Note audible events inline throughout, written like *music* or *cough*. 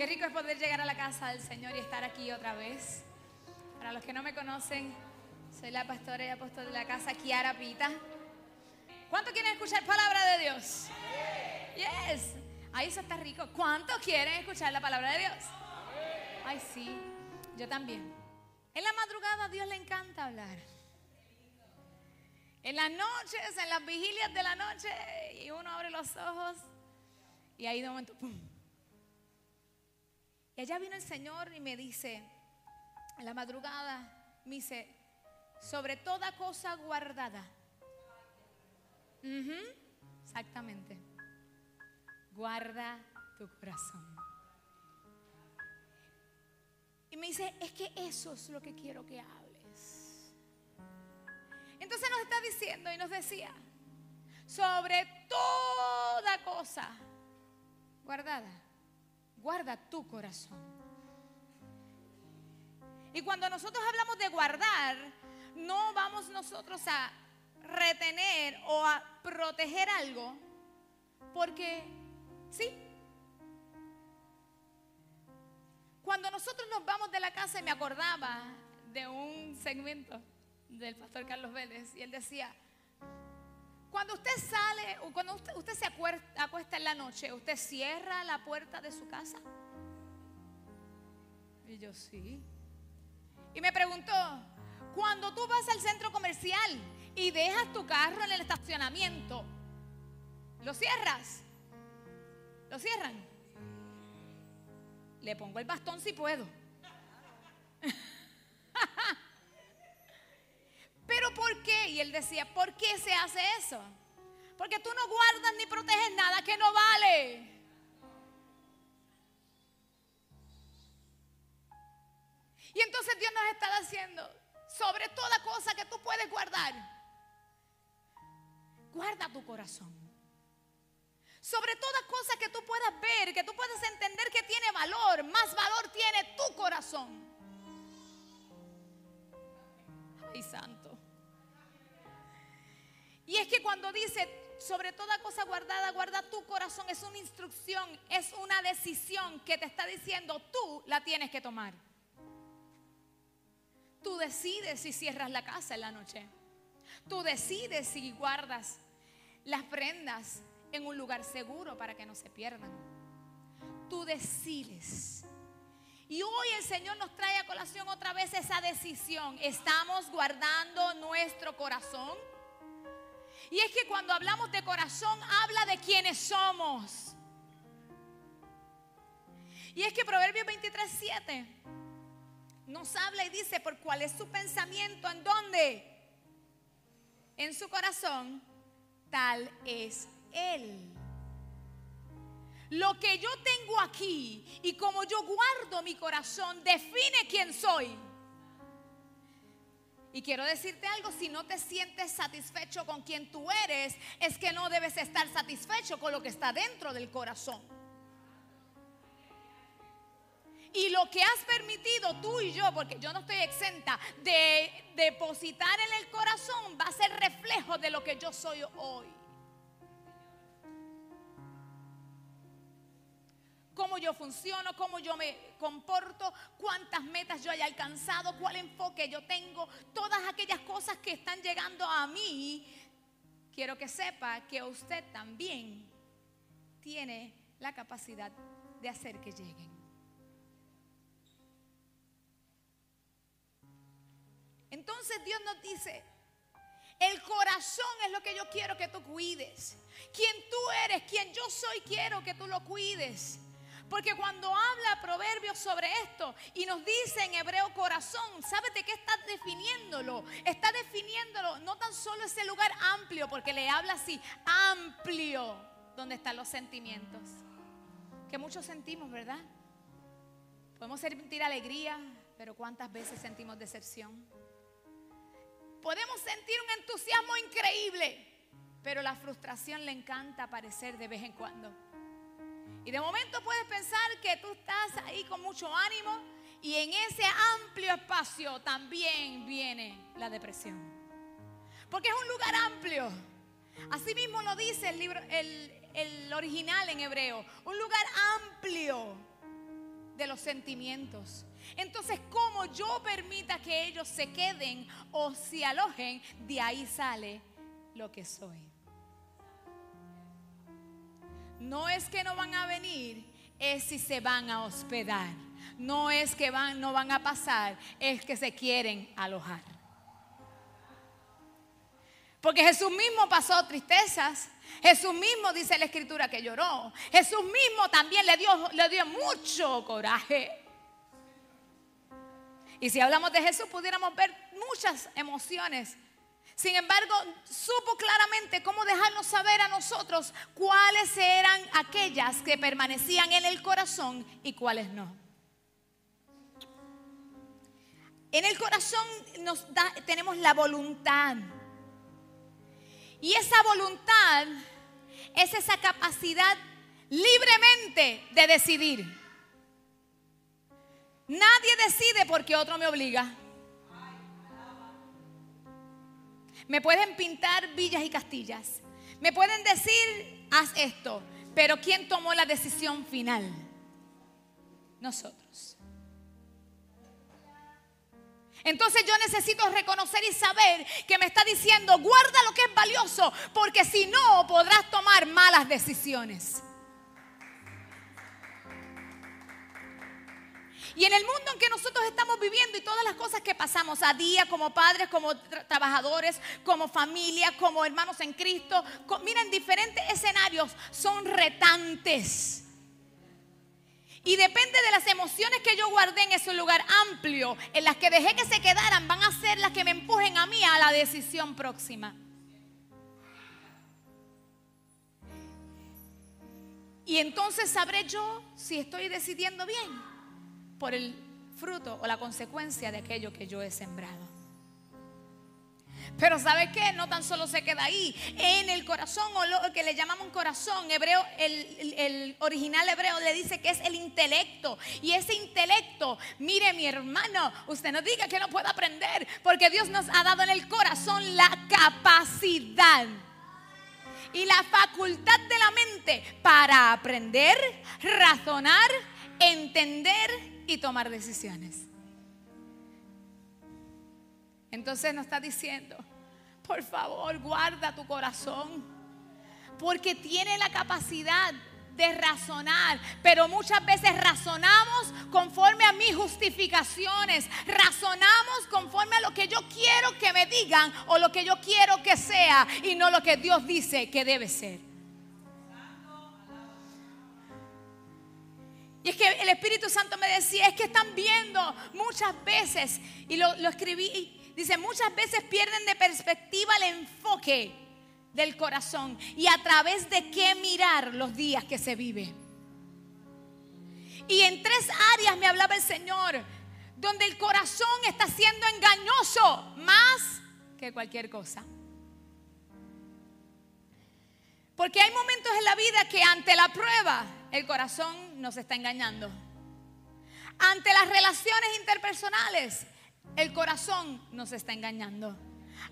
Qué rico es poder llegar a la casa del Señor y estar aquí otra vez. Para los que no me conocen, soy la pastora y apóstol de la casa, Kiara Pita. ¿Cuánto quieren escuchar palabra de Dios? Yes. Ahí eso está rico. ¿Cuánto quieren escuchar la palabra de Dios? Ay, sí. Yo también. En la madrugada a Dios le encanta hablar. En las noches, en las vigilias de la noche, y uno abre los ojos y ahí de momento, ¡pum! Y allá vino el Señor y me dice, en la madrugada, me dice, sobre toda cosa guardada. exactamente. Guarda tu corazón. Y me dice, es que eso es lo que quiero que hables. Entonces nos está diciendo y nos decía, sobre toda cosa guardada, guarda tu corazón. Y cuando nosotros hablamos de guardar, no vamos nosotros a retener o a proteger algo, porque sí. Cuando nosotros nos vamos de la casa, y me acordaba de un segmento del pastor Carlos Vélez, y él decía, cuando usted sale cuando usted, se acuesta, en la noche, ¿usted cierra la puerta de su casa? Y yo sí. Y me preguntó, cuando tú vas al centro comercial y dejas tu carro en el estacionamiento, ¿lo cierras? ¿Lo cierran? Le pongo el bastón si puedo. *laughs* ¿Pero por qué? Y él decía, ¿por qué se hace eso? Porque tú no guardas ni proteges nada que no vale. Y entonces Dios nos está diciendo, sobre toda cosa que tú puedes guardar, guarda tu corazón. Sobre toda cosa que tú puedas ver, que tú puedas entender que tiene valor, más valor tiene tu corazón. Ay, santo. Y es que cuando dice, sobre toda cosa guardada, guarda tu corazón, es una instrucción, es una decisión que te está diciendo, tú la tienes que tomar. Tú decides si cierras la casa en la noche. Tú decides si guardas las prendas en un lugar seguro para que no se pierdan. Tú decides. Y hoy el Señor nos trae a colación otra vez esa decisión. ¿Estamos guardando nuestro corazón? Y es que cuando hablamos de corazón, habla de quienes somos. Y es que Proverbios 23, 7 nos habla y dice por cuál es su pensamiento, en dónde, en su corazón, tal es Él. Lo que yo tengo aquí y como yo guardo mi corazón define quién soy. Y quiero decirte algo, si no te sientes satisfecho con quien tú eres, es que no debes estar satisfecho con lo que está dentro del corazón. Y lo que has permitido tú y yo, porque yo no estoy exenta de depositar en el corazón, va a ser reflejo de lo que yo soy hoy. Cómo yo funciono, cómo yo me comporto, cuántas metas yo haya alcanzado, cuál enfoque yo tengo, todas aquellas cosas que están llegando a mí, quiero que sepa que usted también tiene la capacidad de hacer que lleguen. Entonces Dios nos dice, el corazón es lo que yo quiero que tú cuides. Quien tú eres, quien yo soy, quiero que tú lo cuides. Porque cuando habla Proverbios sobre esto y nos dice en hebreo corazón, ¿sabes de qué está definiéndolo? Está definiéndolo no tan solo ese lugar amplio, porque le habla así, amplio, donde están los sentimientos. Que muchos sentimos, ¿verdad? Podemos sentir alegría, pero ¿cuántas veces sentimos decepción? Podemos sentir un entusiasmo increíble, pero la frustración le encanta aparecer de vez en cuando. Y de momento puedes pensar que tú estás ahí con mucho ánimo y en ese amplio espacio también viene la depresión. Porque es un lugar amplio. Así mismo lo dice el libro, el, original en hebreo. Un lugar amplio los sentimientos. Entonces, como yo permita que ellos se queden o se alojen, de ahí sale lo que soy. No es que no van a venir, es si se van a hospedar. No es que van, no van a pasar, es que se quieren alojar. Porque Jesús mismo pasó tristezas. Jesús mismo dice la escritura que lloró. Jesús mismo también le dio, le dio mucho coraje. Y si hablamos de Jesús, pudiéramos ver muchas emociones. Sin embargo, supo claramente cómo dejarnos saber a nosotros cuáles eran aquellas que permanecían en el corazón y cuáles no. En el corazón tenemos la voluntad. Y esa voluntad es esa capacidad libremente de decidir. Nadie decide porque otro me obliga. Me pueden pintar villas y castillas. Me pueden decir, haz esto. Pero ¿quién tomó la decisión final? Nosotros. Entonces yo necesito reconocer y saber que me está diciendo, guarda lo que es valioso, porque si no podrás tomar malas decisiones. Y en el mundo en que nosotros estamos viviendo y todas las cosas que pasamos a día como padres, como trabajadores, como familia, como hermanos en Cristo, miren, diferentes escenarios son retantes. Y depende de las emociones que yo guardé en ese lugar amplio, en las que dejé que se quedaran, van a ser las que me empujen a mí a la decisión próxima. Y entonces sabré yo si estoy decidiendo bien por el fruto o la consecuencia de aquello que yo he sembrado. Pero ¿sabe qué? No tan solo se queda ahí. En el corazón, o lo que le llamamos corazón, hebreo, el, el, original hebreo le dice que es el intelecto. Y ese intelecto, mire mi hermano, usted no diga que no puede aprender, porque Dios nos ha dado en el corazón la capacidad y la facultad de la mente para aprender, razonar, entender y tomar decisiones. Entonces nos está diciendo, por favor, guarda tu corazón, porque tiene la capacidad de razonar, pero muchas veces razonamos conforme a mis justificaciones, razonamos conforme a lo que yo quiero que me digan o lo que yo quiero que sea y no lo que Dios dice que debe ser. Y es que el Espíritu Santo me decía, es que están viendo muchas veces, y lo, escribí, dice, muchas veces pierden de perspectiva el enfoque del corazón y a través de qué mirar los días que se vive. Y en tres áreas me hablaba el Señor, donde el corazón está siendo engañoso más que cualquier cosa. Porque hay momentos en la vida que ante la prueba el corazón nos está engañando. Ante las relaciones interpersonales, el corazón nos está engañando.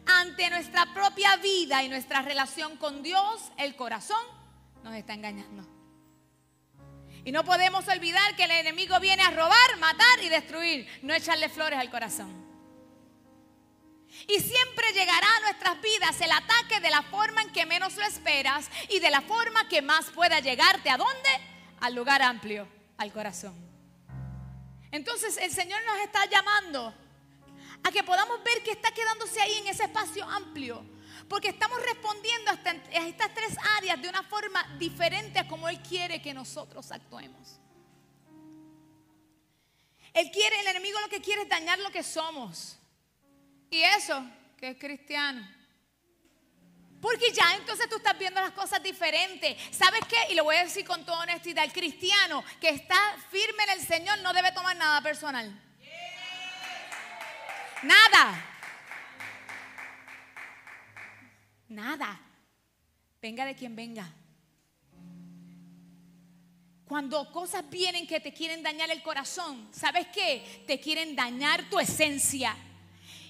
Ante nuestra propia vida y nuestra relación con Dios, el corazón nos está engañando. Y no podemos olvidar que el enemigo viene a robar, matar y destruir, no echarle flores al corazón. Y siempre llegará a nuestras vidas el ataque de la forma en que menos lo esperas y de la forma que más pueda llegarte. ¿A dónde? Al lugar amplio, al corazón. Entonces el Señor nos está llamando a que podamos ver que está quedándose ahí en ese espacio amplio. Porque estamos respondiendo a estas tres áreas de una forma diferente a como Él quiere que nosotros actuemos. Él quiere, el enemigo lo que quiere es dañar lo que somos. Y eso, que es cristiano. Porque ya entonces tú estás viendo las cosas diferentes. ¿Sabes qué? Y lo voy a decir con toda honestidad. El cristiano que está firme en el Señor no debe tomar nada personal. Nada. Nada. Venga de quien venga. Cuando cosas vienen que te quieren dañar el corazón, ¿sabes qué? Te quieren dañar tu esencia.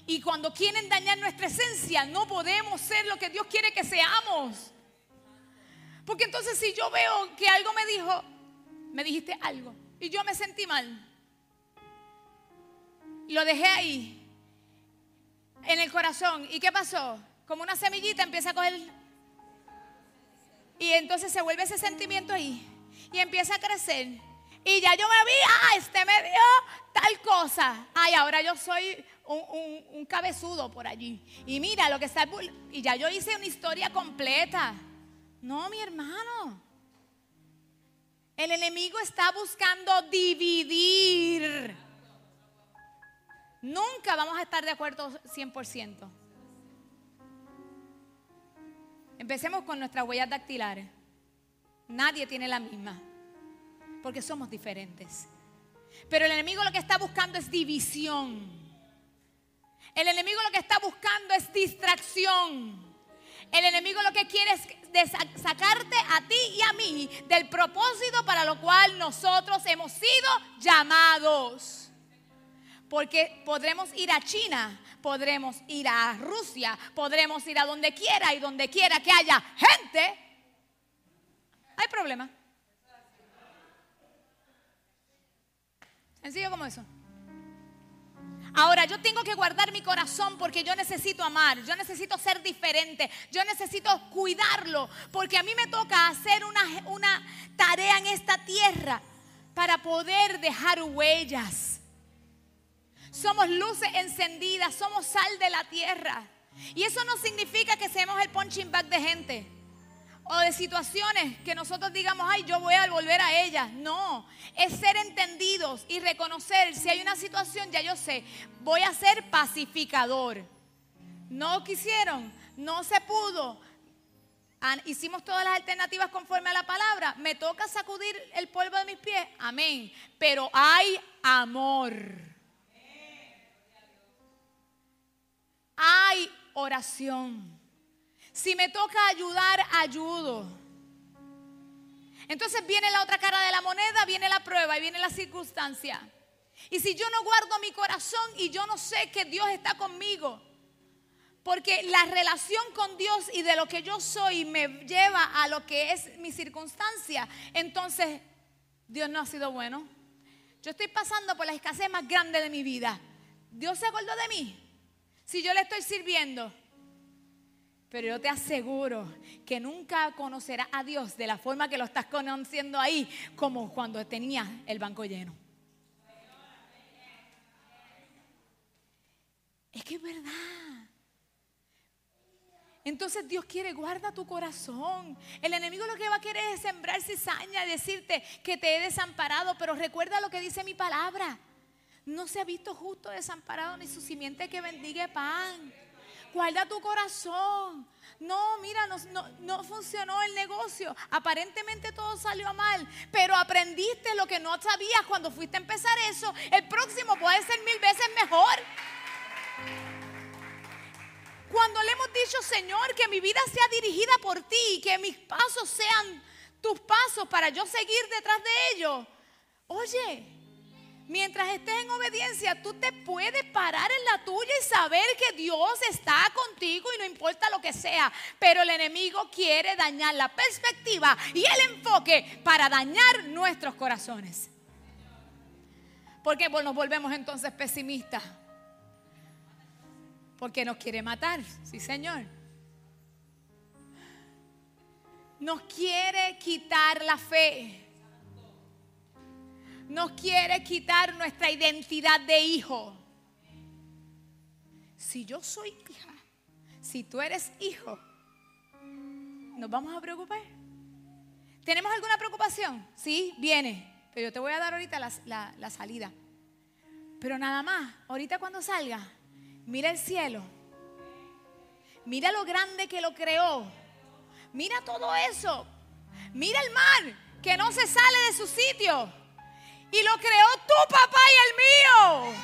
Y cuando quieren dañar nuestra esencia, no podemos ser lo que Dios quiere que seamos. Porque entonces si yo veo que algo me dijo, me dijiste algo y yo me sentí mal, Lo dejé ahí, en el corazón. ¿Y qué pasó? Como una semillita empieza a coger... Y entonces se vuelve ese sentimiento ahí. Y empieza a crecer. Y ya yo me vi, ah, este me dio tal cosa. Ay, ahora yo soy un, un cabezudo por allí. Y mira lo que está... Y ya yo hice una historia completa. No, mi hermano. El enemigo está buscando dividir. Nunca vamos a estar de acuerdo 100%. Empecemos con nuestras huellas dactilares. Nadie tiene la misma, porque somos diferentes. Pero el enemigo lo que está buscando es división. El enemigo lo que está buscando es distracción. El enemigo lo que quiere es sacarte a ti y a mí del propósito para lo cual nosotros hemos sido llamados. Porque podremos ir a China, podremos ir a Rusia, podremos ir a donde quiera y donde quiera que haya gente. Hay problema. Sencillo como eso. Ahora yo tengo que guardar mi corazón porque yo necesito amar, yo necesito ser diferente, yo necesito cuidarlo, porque a mí me toca hacer una, una tarea en esta tierra para poder dejar huellas. Somos luces encendidas, somos sal de la tierra. Y eso no significa que seamos el punching bag de gente o de situaciones que nosotros digamos, ay, yo voy a volver a ellas. No, es ser entendidos y reconocer si hay una situación, ya yo sé, voy a ser pacificador. No quisieron, no se pudo. Hicimos todas las alternativas conforme a la palabra. Me toca sacudir el polvo de mis pies. Amén. Pero hay amor. Hay oración. Si me toca ayudar, ayudo. Entonces viene la otra cara de la moneda, viene la prueba y viene la circunstancia. Y si yo no guardo mi corazón y yo no sé que Dios está conmigo, porque la relación con Dios y de lo que yo soy me lleva a lo que es mi circunstancia, entonces Dios no ha sido bueno. Yo estoy pasando por la escasez más grande de mi vida. Dios se acordó de mí. Si yo le estoy sirviendo, pero yo te aseguro que nunca conocerás a Dios de la forma que lo estás conociendo ahí, como cuando tenías el banco lleno. Es que es verdad. Entonces Dios quiere, guarda tu corazón. El enemigo lo que va a querer es sembrar cizaña decirte que te he desamparado, pero recuerda lo que dice mi palabra. No se ha visto justo desamparado ni su simiente que bendiga pan guarda tu corazón. No, mira, no, funcionó el negocio. Aparentemente todo salió mal, pero aprendiste lo que no sabías cuando fuiste a empezar eso. El próximo puede ser mil veces mejor. Cuando le hemos dicho, Señor, que mi vida sea dirigida por ti, que mis pasos sean tus pasos para yo seguir detrás de ellos. Oye, Mientras estés en obediencia, tú te puedes parar en la tuya y saber que Dios está contigo y no importa lo que sea. Pero el enemigo quiere dañar la perspectiva y el enfoque para dañar nuestros corazones. Porque nos volvemos entonces pesimistas. Porque nos quiere matar, sí Señor. Nos quiere quitar la fe nos quiere quitar nuestra identidad de hijo. Si yo soy hija, si tú eres hijo, ¿nos vamos a preocupar? ¿Tenemos alguna preocupación? Sí, viene. Pero yo te voy a dar ahorita la, la salida. Pero nada más, ahorita cuando salga, mira el cielo. Mira lo grande que lo creó. Mira todo eso. Mira el mar que no se sale de su sitio. Y lo creó tu papá y el mío.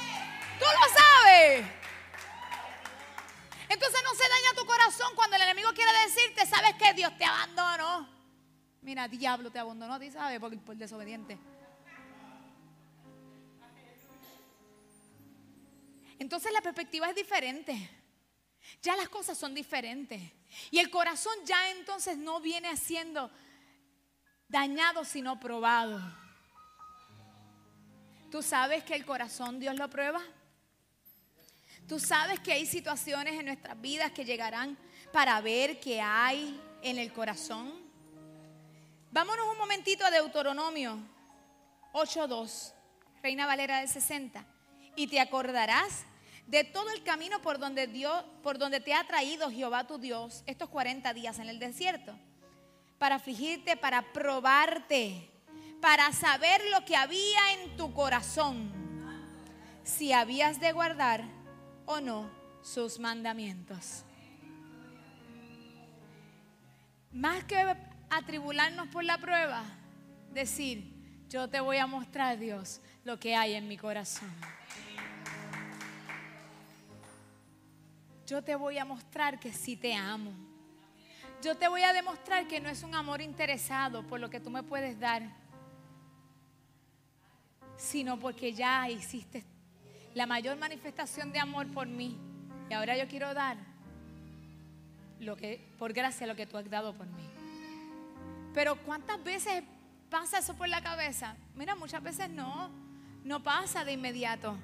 Tú lo sabes. Entonces no se daña tu corazón cuando el enemigo quiere decirte, ¿sabes que Dios te abandonó. Mira, diablo te abandonó, ¿tú sabes? Por, por desobediente. Entonces la perspectiva es diferente. Ya las cosas son diferentes. Y el corazón ya entonces no viene haciendo dañado, sino probado. ¿Tú sabes que el corazón Dios lo prueba? Tú sabes que hay situaciones en nuestras vidas que llegarán para ver qué hay en el corazón. Vámonos un momentito a Deuteronomio 8.2, Reina Valera del 60. Y te acordarás de todo el camino por donde, Dios, por donde te ha traído Jehová tu Dios estos 40 días en el desierto, para afligirte, para probarte, para saber lo que había en tu corazón, si habías de guardar o no sus mandamientos. Más que atribularnos por la prueba, decir, yo te voy a mostrar, Dios, lo que hay en mi corazón. Yo te voy a mostrar que sí te amo. Yo te voy a demostrar que no es un amor interesado por lo que tú me puedes dar, sino porque ya hiciste la mayor manifestación de amor por mí. Y ahora yo quiero dar lo que, por gracia, lo que tú has dado por mí. Pero ¿cuántas veces pasa eso por la cabeza? Mira, muchas veces no, no pasa de inmediato.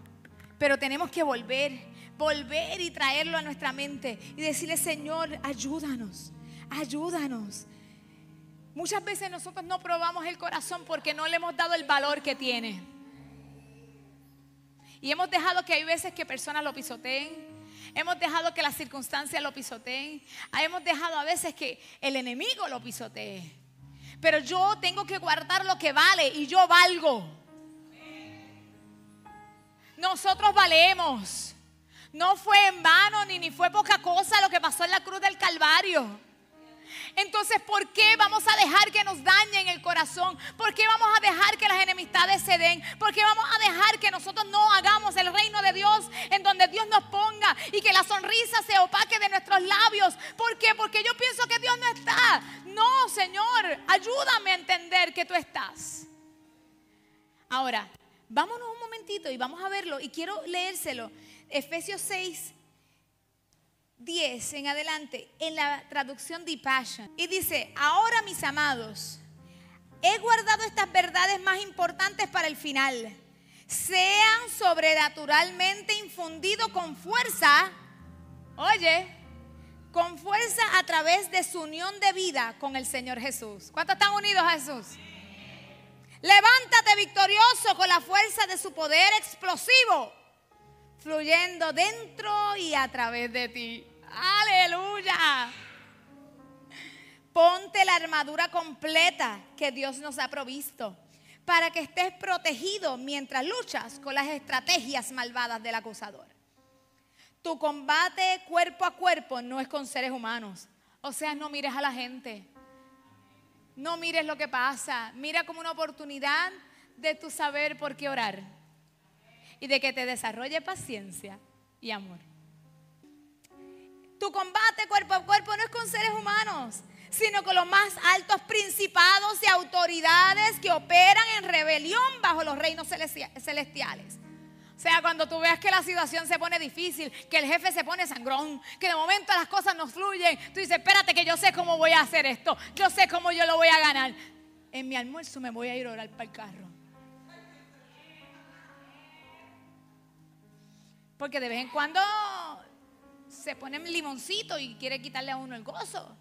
Pero tenemos que volver volver y traerlo a nuestra mente y decirle, Señor, ayúdanos, ayúdanos. Muchas veces nosotros no probamos el corazón porque no le hemos dado el valor que tiene. Y hemos dejado que hay veces que personas lo pisoteen. Hemos dejado que las circunstancias lo pisoteen. Hemos dejado a veces que el enemigo lo pisotee. Pero yo tengo que guardar lo que vale y yo valgo. Nosotros valemos. No fue en vano ni, ni fue poca cosa lo que pasó en la cruz del Calvario. Entonces, ¿por qué vamos a dejar que nos dañen el corazón? ¿Por qué vamos a dejar que las enemistades se den? ¿Por qué vamos a dejar que nosotros no hagamos el reino de En donde Dios nos ponga y que la sonrisa se opaque de nuestros labios? ¿Por qué? Porque yo pienso que Dios no está. No, Señor, ayúdame a entender que tú estás. Ahora, vámonos un momentito y vamos a verlo y quiero leérselo Efesios 6, 10 en adelante, en la traducción de Passion. Y dice, ahora mis amados, he guardado estas verdades más importantes para el final. Sean sobrenaturalmente infundidos con fuerza, oye, con fuerza a través de su unión de vida con el Señor Jesús. ¿Cuántos están unidos a Jesús? Levántate victorioso con la fuerza de su poder explosivo fluyendo dentro y a través de ti. Aleluya. Ponte la armadura completa que Dios nos ha provisto para que estés protegido mientras luchas con las estrategias malvadas del acusador. Tu combate cuerpo a cuerpo no es con seres humanos. O sea, no mires a la gente. No mires lo que pasa. Mira como una oportunidad de tu saber por qué orar y de que te desarrolle paciencia y amor. Tu combate cuerpo a cuerpo no es con seres humanos, sino con los más altos principados y autoridades que operan en rebelión bajo los reinos celestiales. O sea, cuando tú veas que la situación se pone difícil, que el jefe se pone sangrón, que de momento las cosas no fluyen, tú dices, espérate que yo sé cómo voy a hacer esto, yo sé cómo yo lo voy a ganar. En mi almuerzo me voy a ir a orar para el carro. Porque de vez en cuando se pone limoncito y quiere quitarle a uno el gozo.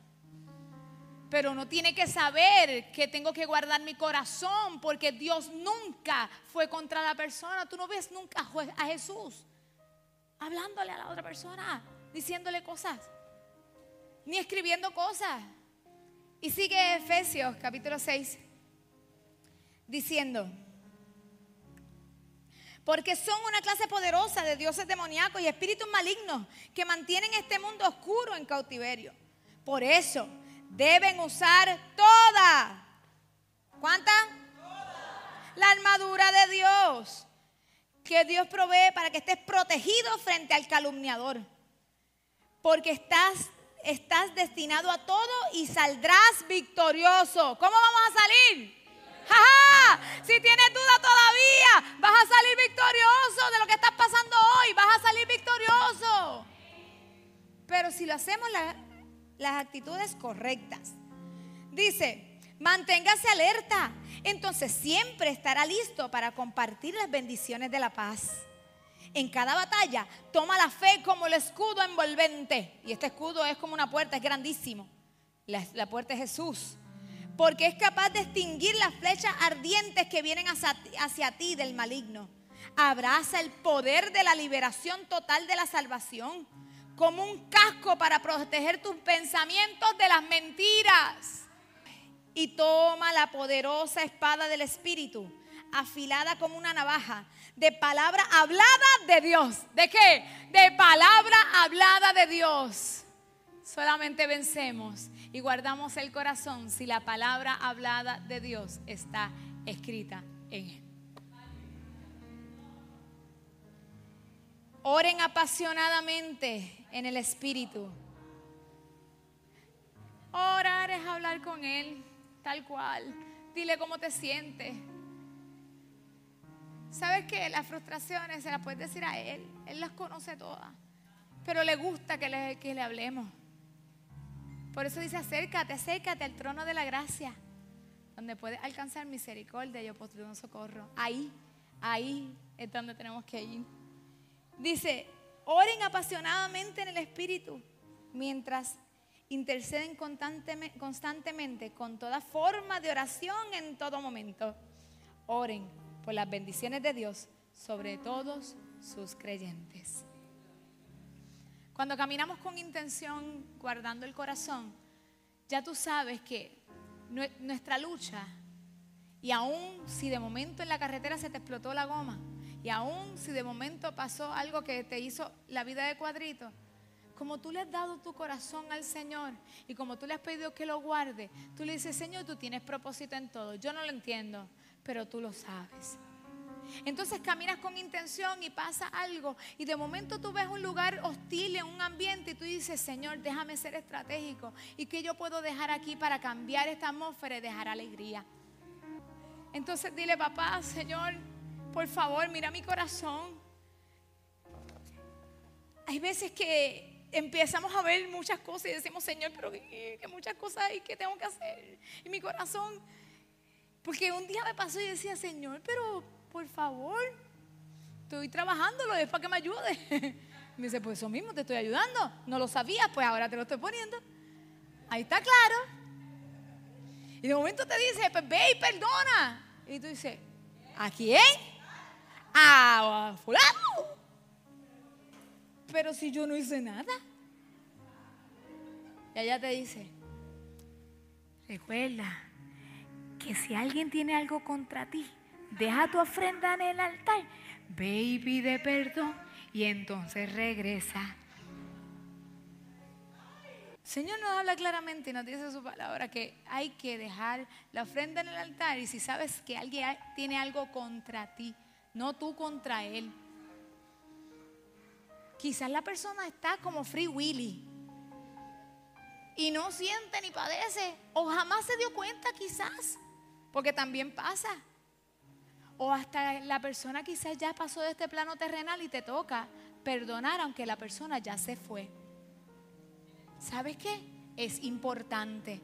Pero uno tiene que saber que tengo que guardar mi corazón porque Dios nunca fue contra la persona. Tú no ves nunca a Jesús hablándole a la otra persona, diciéndole cosas, ni escribiendo cosas. Y sigue Efesios capítulo 6 diciendo, porque son una clase poderosa de dioses demoníacos y espíritus malignos que mantienen este mundo oscuro en cautiverio. Por eso deben usar toda. ¿Cuánta? La armadura de Dios que Dios provee para que estés protegido frente al calumniador. Porque estás, estás destinado a todo y saldrás victorioso. ¿Cómo vamos a salir? Si tienes duda todavía, vas a salir victorioso de lo que estás pasando hoy. Vas a salir victorioso. Pero si lo hacemos las actitudes correctas. Dice, manténgase alerta. Entonces siempre estará listo para compartir las bendiciones de la paz. En cada batalla toma la fe como el escudo envolvente. Y este escudo es como una puerta, es grandísimo. La, la puerta es Jesús. Porque es capaz de extinguir las flechas ardientes que vienen hacia, hacia ti del maligno. Abraza el poder de la liberación total de la salvación como un casco para proteger tus pensamientos de las mentiras. Y toma la poderosa espada del Espíritu, afilada como una navaja, de palabra hablada de Dios. ¿De qué? De palabra hablada de Dios. Solamente vencemos y guardamos el corazón si la palabra hablada de Dios está escrita en él. Oren apasionadamente en el Espíritu. Orar es hablar con Él, tal cual. Dile cómo te sientes. ¿Sabes qué? Las frustraciones se las puedes decir a Él. Él las conoce todas. Pero le gusta que le, que le hablemos. Por eso dice, acércate, acércate al trono de la gracia, donde puedes alcanzar misericordia y oportuno socorro. Ahí, ahí es donde tenemos que ir. Dice, oren apasionadamente en el Espíritu, mientras interceden constantemente con toda forma de oración en todo momento. Oren por las bendiciones de Dios sobre todos sus creyentes. Cuando caminamos con intención, guardando el corazón, ya tú sabes que nuestra lucha, y aún si de momento en la carretera se te explotó la goma, y aún si de momento pasó algo que te hizo la vida de cuadrito, como tú le has dado tu corazón al Señor y como tú le has pedido que lo guarde, tú le dices, Señor, tú tienes propósito en todo. Yo no lo entiendo, pero tú lo sabes. Entonces caminas con intención y pasa algo y de momento tú ves un lugar hostil en un ambiente y tú dices, Señor, déjame ser estratégico y que yo puedo dejar aquí para cambiar esta atmósfera y dejar alegría. Entonces dile, papá, Señor, por favor, mira mi corazón. Hay veces que empezamos a ver muchas cosas y decimos, Señor, pero que, muchas cosas hay que tengo que hacer. Y mi corazón, porque un día me pasó y decía, Señor, pero por favor, estoy trabajándolo, es para que me ayude. *laughs* Me dice, pues eso mismo, te estoy ayudando. No lo sabías, pues ahora te lo estoy poniendo. Ahí está claro. Y de momento te dice, pues ve y perdona. Y tú dices, ¿a quién? A fulano. Pero si yo no hice nada. Y ella te dice, recuerda que si alguien tiene algo contra ti, deja tu ofrenda en el altar, ve y pide perdón y entonces regresa. Señor nos habla claramente y nos dice su palabra que hay que dejar la ofrenda en el altar y si sabes que alguien tiene algo contra ti, no tú contra él. Quizás la persona está como Free Willy y no siente ni padece o jamás se dio cuenta quizás, porque también pasa. O hasta la persona quizás ya pasó de este plano terrenal y te toca perdonar aunque la persona ya se fue. ¿Sabes qué? Es importante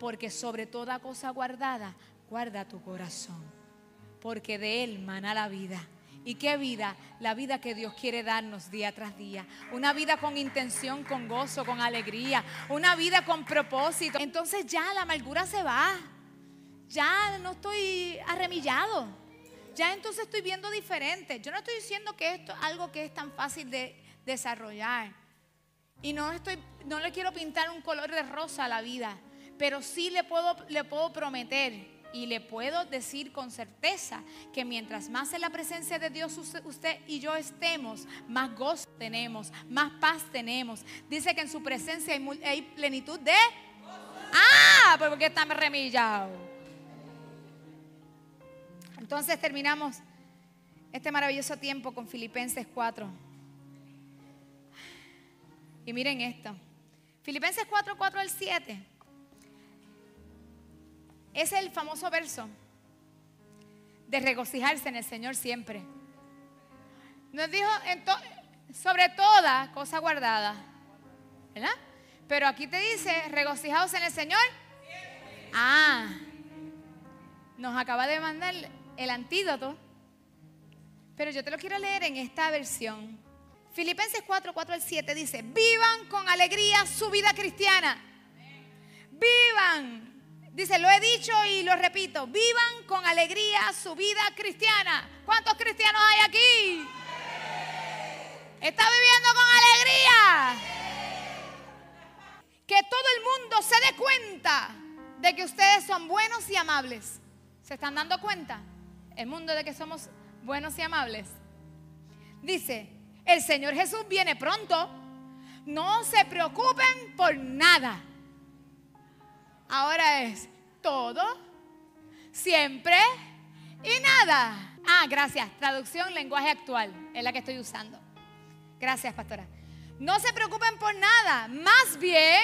porque sobre toda cosa guardada, guarda tu corazón porque de Él mana la vida. ¿Y qué vida? La vida que Dios quiere darnos día tras día. Una vida con intención, con gozo, con alegría. Una vida con propósito. Entonces ya la amargura se va. Ya no estoy arremillado. Ya entonces estoy viendo diferente. Yo no estoy diciendo que esto es algo que es tan fácil de desarrollar. Y no, estoy, no le quiero pintar un color de rosa a la vida. Pero sí le puedo, le puedo prometer y le puedo decir con certeza que mientras más en la presencia de Dios usted y yo estemos, más gozo tenemos, más paz tenemos. Dice que en su presencia hay, plenitud de... Ah, porque está remillado. Entonces terminamos este maravilloso tiempo con Filipenses 4. Y miren esto. Filipenses 4, 4 al 7. Es el famoso verso de regocijarse en el Señor siempre. Nos dijo sobre toda cosa guardada. ¿Verdad? Pero aquí te dice, regocijados en el Señor. Ah, nos acaba de mandar el antídoto Pero yo te lo quiero leer en esta versión. Filipenses 4, 4 al 7 dice, vivan con alegría su vida cristiana. Vivan. Dice, lo he dicho y lo repito, vivan con alegría su vida cristiana. ¿Cuántos cristianos hay aquí? ¿Está viviendo con alegría? Que todo el mundo se dé cuenta de que ustedes son buenos y amables. ¿Se están dando cuenta? El mundo de que somos buenos y amables. Dice, el Señor Jesús viene pronto. No se preocupen por nada. Ahora es todo, siempre y nada. Ah, gracias. Traducción, lenguaje actual. Es la que estoy usando. Gracias, pastora. No se preocupen por nada. Más bien,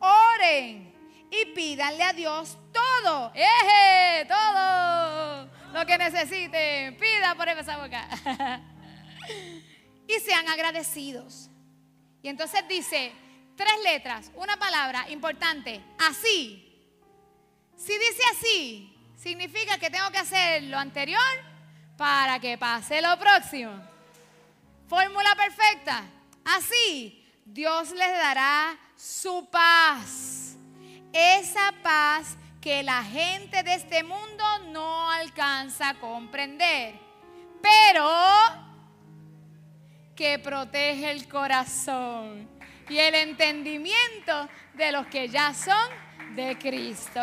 oren y pídanle a Dios todo. ¡Eje! Todo lo que necesiten. Pida por esa boca. *laughs* y sean agradecidos. Y entonces dice tres letras, una palabra importante. Así. Si dice así, significa que tengo que hacer lo anterior para que pase lo próximo. Fórmula perfecta. Así, Dios les dará su paz. Esa paz que la gente de este mundo no alcanza a comprender. Pero que protege el corazón y el entendimiento de los que ya son de Cristo.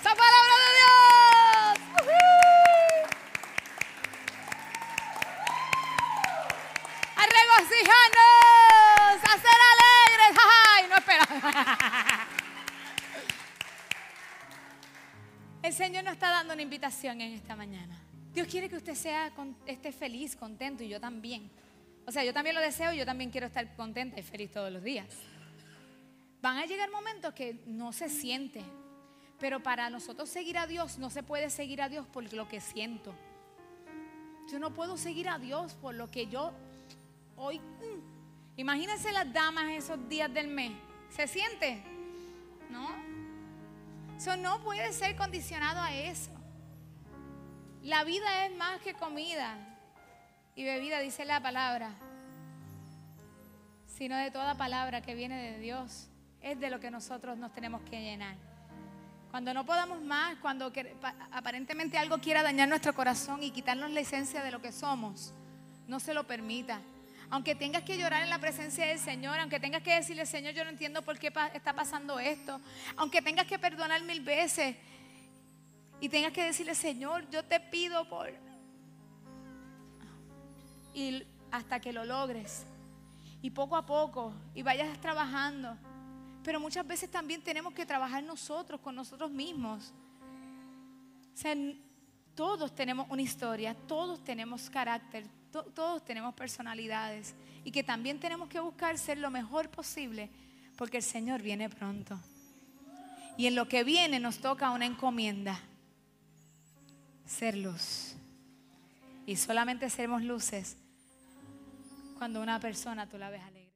¡Esa palabra de Dios! ¡A regocijarnos! ¡A ser alegres! ¡Ay, no espera! *laughs* El Señor nos está dando una invitación en esta mañana. Dios quiere que usted sea, esté feliz, contento y yo también. O sea, yo también lo deseo y yo también quiero estar contenta y feliz todos los días. Van a llegar momentos que no se siente, pero para nosotros seguir a Dios no se puede seguir a Dios por lo que siento. Yo no puedo seguir a Dios por lo que yo hoy... Mm. Imagínense las damas esos días del mes. ¿Se siente? ¿No? Eso no puede ser condicionado a eso. La vida es más que comida y bebida, dice la palabra, sino de toda palabra que viene de Dios. Es de lo que nosotros nos tenemos que llenar. Cuando no podamos más, cuando aparentemente algo quiera dañar nuestro corazón y quitarnos la esencia de lo que somos, no se lo permita aunque tengas que llorar en la presencia del Señor, aunque tengas que decirle, Señor, yo no entiendo por qué está pasando esto, aunque tengas que perdonar mil veces y tengas que decirle, Señor, yo te pido por... Y hasta que lo logres. Y poco a poco, y vayas trabajando. Pero muchas veces también tenemos que trabajar nosotros, con nosotros mismos. O sea, todos tenemos una historia, todos tenemos carácter, todos tenemos personalidades y que también tenemos que buscar ser lo mejor posible porque el Señor viene pronto. Y en lo que viene nos toca una encomienda, ser luz. Y solamente seremos luces cuando una persona tú la ves alegre.